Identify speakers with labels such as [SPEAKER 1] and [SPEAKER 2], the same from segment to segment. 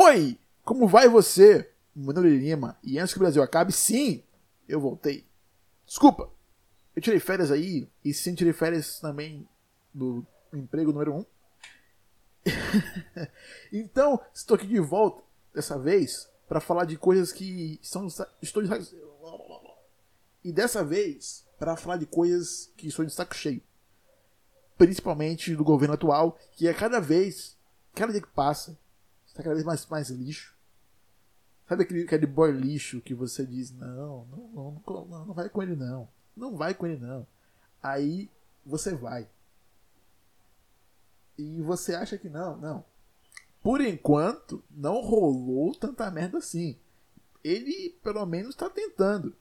[SPEAKER 1] Oi! Como vai você? Nome é Lima. E antes que o Brasil acabe, sim, eu voltei. Desculpa, eu tirei férias aí, e sim, tirei férias também do emprego número 1. Um. então, estou aqui de volta, dessa vez, para falar de coisas que são. Estou de... E dessa vez, para falar de coisas que estou de saco cheio. Principalmente do governo atual, que é cada vez, cada dia que passa, está cada vez mais, mais lixo. Sabe aquele, aquele boy lixo que você diz, não, não, não, não, não vai com ele não. Não vai com ele não. Aí você vai. E você acha que não, não. Por enquanto, não rolou tanta merda assim. Ele, pelo menos, está tentando.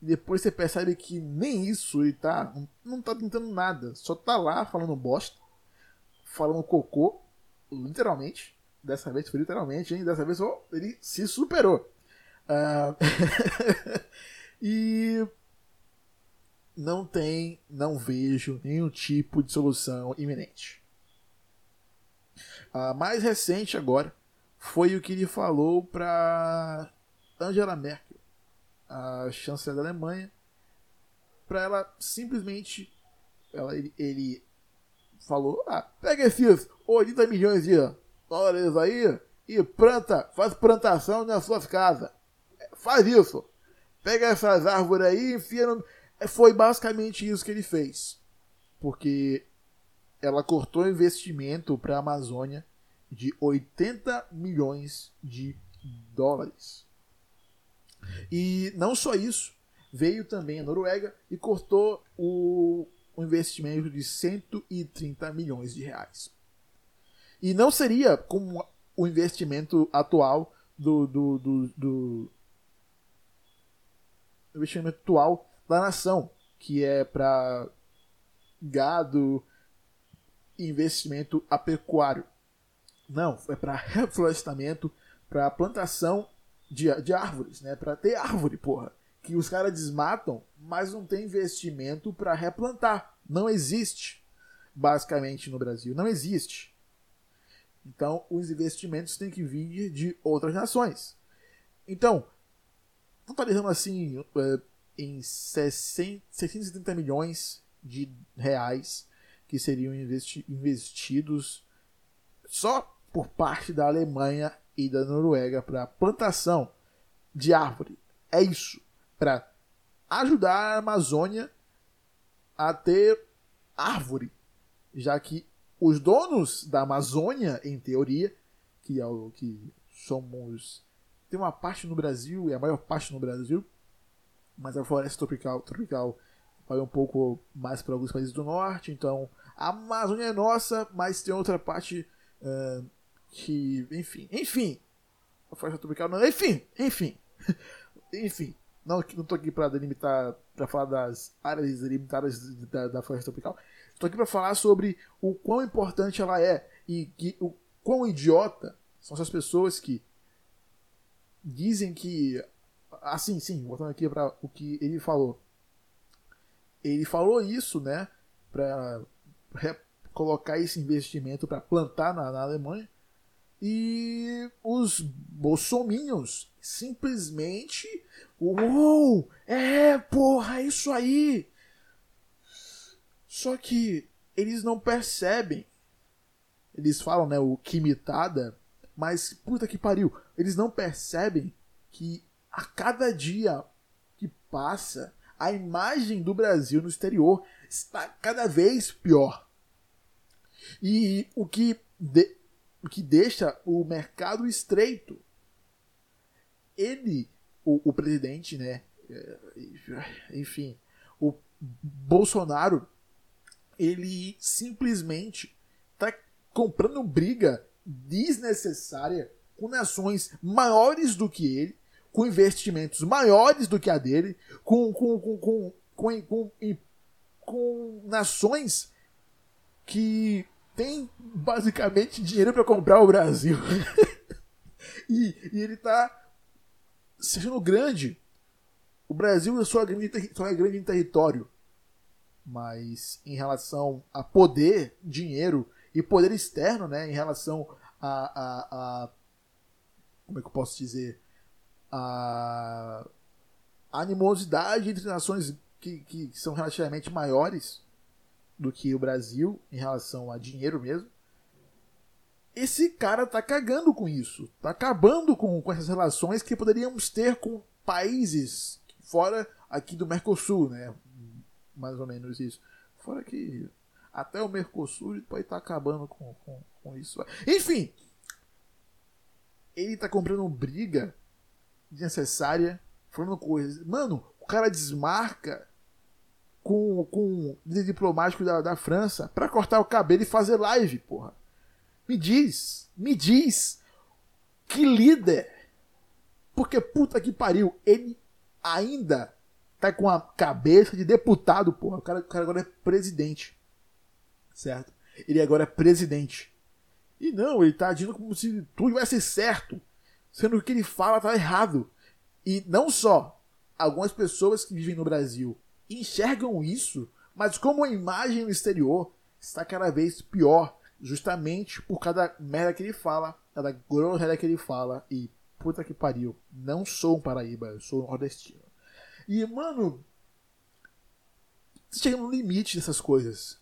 [SPEAKER 1] Depois você percebe que nem isso ele tá. Não tá tentando nada. Só tá lá falando bosta. Falando cocô. Literalmente. Dessa vez foi literalmente, hein? Dessa vez oh, ele se superou. Uh... e não tem, não vejo nenhum tipo de solução iminente. A mais recente agora foi o que ele falou para Angela Merkel, a chanceler da Alemanha, para ela simplesmente ela, ele, ele falou: ah, pega esses 80 milhões de dólares aí e planta, faz plantação nas suas casas. Faz isso. Pega essas árvores aí e enfia no... Foi basicamente isso que ele fez. Porque ela cortou investimento para a Amazônia de 80 milhões de dólares. E não só isso, veio também a Noruega e cortou o, o investimento de 130 milhões de reais. E não seria como o investimento atual do, do, do, do investimento atual da nação, que é para gado, investimento apecuário. Não, é para reflorestamento, para plantação de, de árvores, né? Para ter árvore, porra. Que os caras desmatam, mas não tem investimento para replantar. Não existe, basicamente, no Brasil. Não existe. Então, os investimentos têm que vir de outras nações. Então, totalizando assim é, em 60, 670 milhões de reais que seriam investi investidos só por parte da Alemanha e da Noruega para plantação de árvore. É isso, para ajudar a Amazônia a ter árvore, já que os donos da Amazônia, em teoria, que é o que somos tem uma parte no Brasil e a maior parte no Brasil, mas a floresta tropical tropical vai um pouco mais para alguns países do norte, então a Amazônia é nossa, mas tem outra parte uh, que, enfim, enfim, a floresta tropical não, enfim, enfim, enfim, não, não aqui para delimitar, para falar das áreas delimitadas da, da floresta tropical, estou aqui para falar sobre o quão importante ela é e que, o quão idiota são essas pessoas que dizem que, assim, sim, voltando aqui para o que ele falou, ele falou isso, né, para colocar esse investimento para plantar na, na Alemanha. E os bolsominions simplesmente. Uou! É, porra, é isso aí! Só que eles não percebem. Eles falam, né, o quimitada, mas puta que pariu, eles não percebem que a cada dia que passa, a imagem do Brasil no exterior está cada vez pior. E o que, de, o que deixa o mercado estreito. Ele, o, o presidente, né? É, enfim, o Bolsonaro, ele simplesmente está comprando briga desnecessária com nações maiores do que ele, com investimentos maiores do que a dele, com, com, com, com, com, com, com nações que tem basicamente dinheiro para comprar o Brasil. e, e, ele tá sendo grande. O Brasil só é, grande, só é grande em território. Mas em relação a poder, dinheiro e poder externo, né, em relação a, a, a como é que eu posso dizer? A animosidade entre nações que, que são relativamente maiores do que o Brasil em relação a dinheiro mesmo. Esse cara tá cagando com isso. Tá acabando com, com essas relações que poderíamos ter com países fora aqui do Mercosul, né? Mais ou menos isso. Fora que até o Mercosul pode estar tá acabando com, com, com isso. Enfim, ele tá comprando briga desnecessária, falando coisas. Mano, o cara desmarca com, com o diplomático da, da França para cortar o cabelo e fazer live, porra. Me diz, me diz que líder. Porque puta que pariu, ele ainda tá com a cabeça de deputado, porra. O cara, o cara agora é presidente. Certo? Ele agora é presidente. E não, ele tá agindo como se tudo vai ser certo. Sendo que o que ele fala tá errado. E não só algumas pessoas que vivem no Brasil enxergam isso, mas como a imagem no exterior está cada vez pior, justamente por cada merda que ele fala, cada groselha que ele fala e puta que pariu, não sou um paraíba, eu sou um nordestino. E, mano, chega no limite dessas coisas.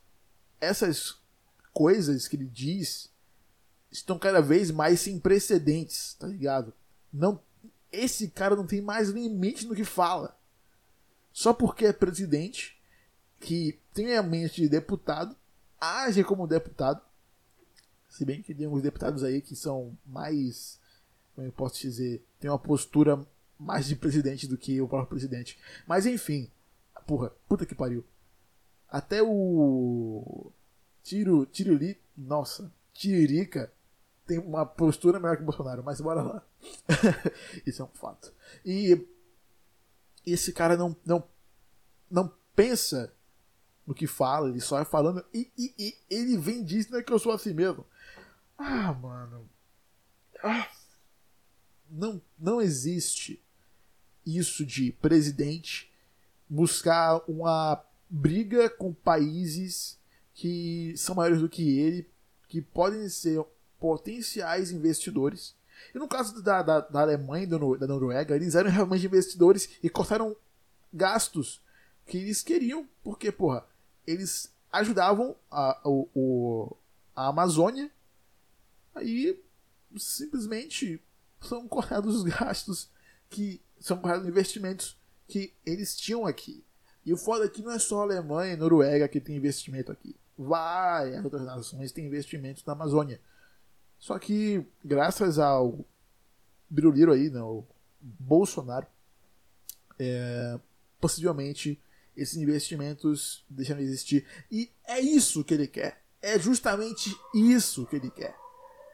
[SPEAKER 1] Essas coisas que ele diz estão cada vez mais sem precedentes, tá ligado? Não, esse cara não tem mais limite no que fala. Só porque é presidente, que tem a mente de deputado, age como deputado. Se bem que tem alguns deputados aí que são mais. Como eu posso dizer? Tem uma postura mais de presidente do que o próprio presidente. Mas enfim. Porra, puta que pariu. Até o. Tiro. Tiruli. Nossa. Tiririca tem uma postura melhor que o Bolsonaro, mas bora lá. Isso é um fato. E esse cara não, não, não pensa no que fala, ele só é falando e, e, e ele vem dizendo é que eu sou assim mesmo. Ah, mano. Ah, não, não existe isso de presidente buscar uma briga com países que são maiores do que ele, que podem ser potenciais investidores. E no caso da, da, da Alemanha e da Noruega, eles eram realmente investidores e cortaram gastos que eles queriam, porque, porra, eles ajudavam a, o, o, a Amazônia, aí simplesmente são cortados os gastos que são cortados investimentos que eles tinham aqui. E o foda aqui é não é só Alemanha e Noruega que tem investimento aqui. Várias outras nações têm investimentos na Amazônia. Só que, graças ao Biruliro aí, né, o Bolsonaro, é, possivelmente esses investimentos deixam de existir. E é isso que ele quer. É justamente isso que ele quer.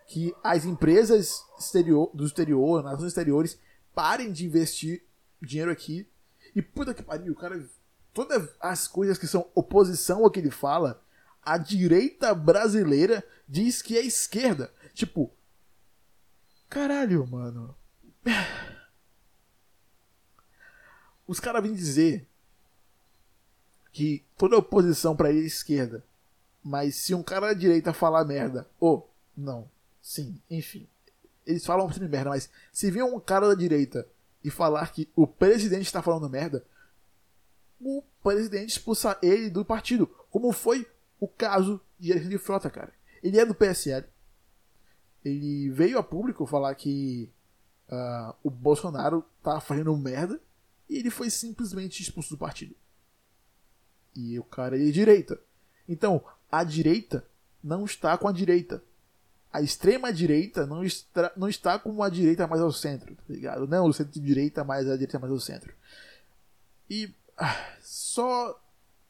[SPEAKER 1] Que as empresas exterior, do exterior, nações exteriores, parem de investir dinheiro aqui. E puta que pariu, o cara. Todas as coisas que são oposição ao que ele fala, a direita brasileira diz que é esquerda. Tipo, caralho, mano. Os caras vêm dizer que toda oposição para ele é esquerda. Mas se um cara da direita falar merda, ou, oh, não, sim, enfim. Eles falam sempre merda, mas se vir um cara da direita e falar que o presidente está falando merda, o presidente expulsa ele do partido. Como foi o caso de Alexandre Frota, cara. Ele é do PSL ele veio a público falar que uh, o Bolsonaro tá fazendo merda e ele foi simplesmente expulso do partido. E o cara é de direita. Então, a direita não está com a direita. A extrema direita não está, não está com a direita mais ao centro, tá ligado? Não o centro-direita mais a direita mais ao centro. E ah, só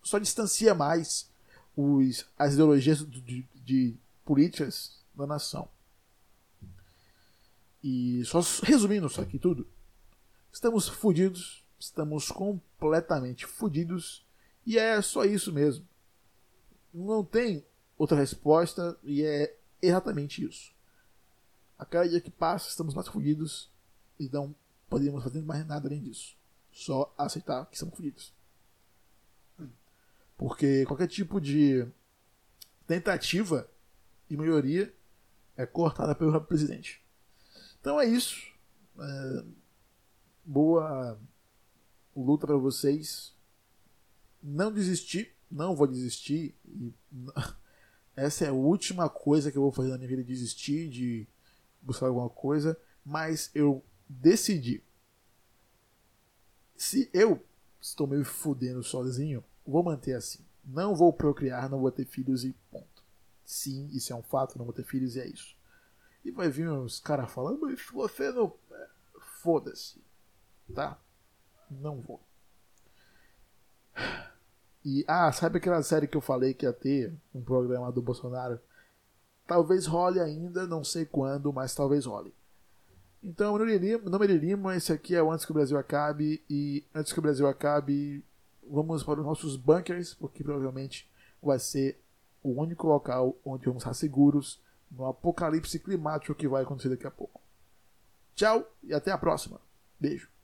[SPEAKER 1] só distancia mais os, as ideologias de, de, de políticas da nação. E só resumindo isso aqui tudo, estamos fodidos, estamos completamente fodidos e é só isso mesmo. Não tem outra resposta e é exatamente isso. A cada dia que passa estamos mais fodidos e não podemos fazer mais nada além disso. Só aceitar que estamos fodidos. Porque qualquer tipo de tentativa de melhoria é cortada pelo presidente. Então é isso. É, boa luta para vocês. Não desistir, não vou desistir. E, essa é a última coisa que eu vou fazer na minha vida: desistir de buscar alguma coisa. Mas eu decidi. Se eu estou me fudendo sozinho, vou manter assim. Não vou procriar, não vou ter filhos e ponto. Sim, isso é um fato, não vou ter filhos e é isso. E vai vir uns caras falando, mas você não. É, foda-se. Tá? Não vou. E, ah, sabe aquela série que eu falei que ia ter um programa do Bolsonaro? Talvez role ainda, não sei quando, mas talvez role. Então, nome de Lima, esse aqui é o Antes que o Brasil Acabe. E antes que o Brasil acabe, vamos para os nossos bunkers, porque provavelmente vai ser o único local onde vamos estar seguros no apocalipse climático que vai acontecer daqui a pouco. Tchau e até a próxima. Beijo.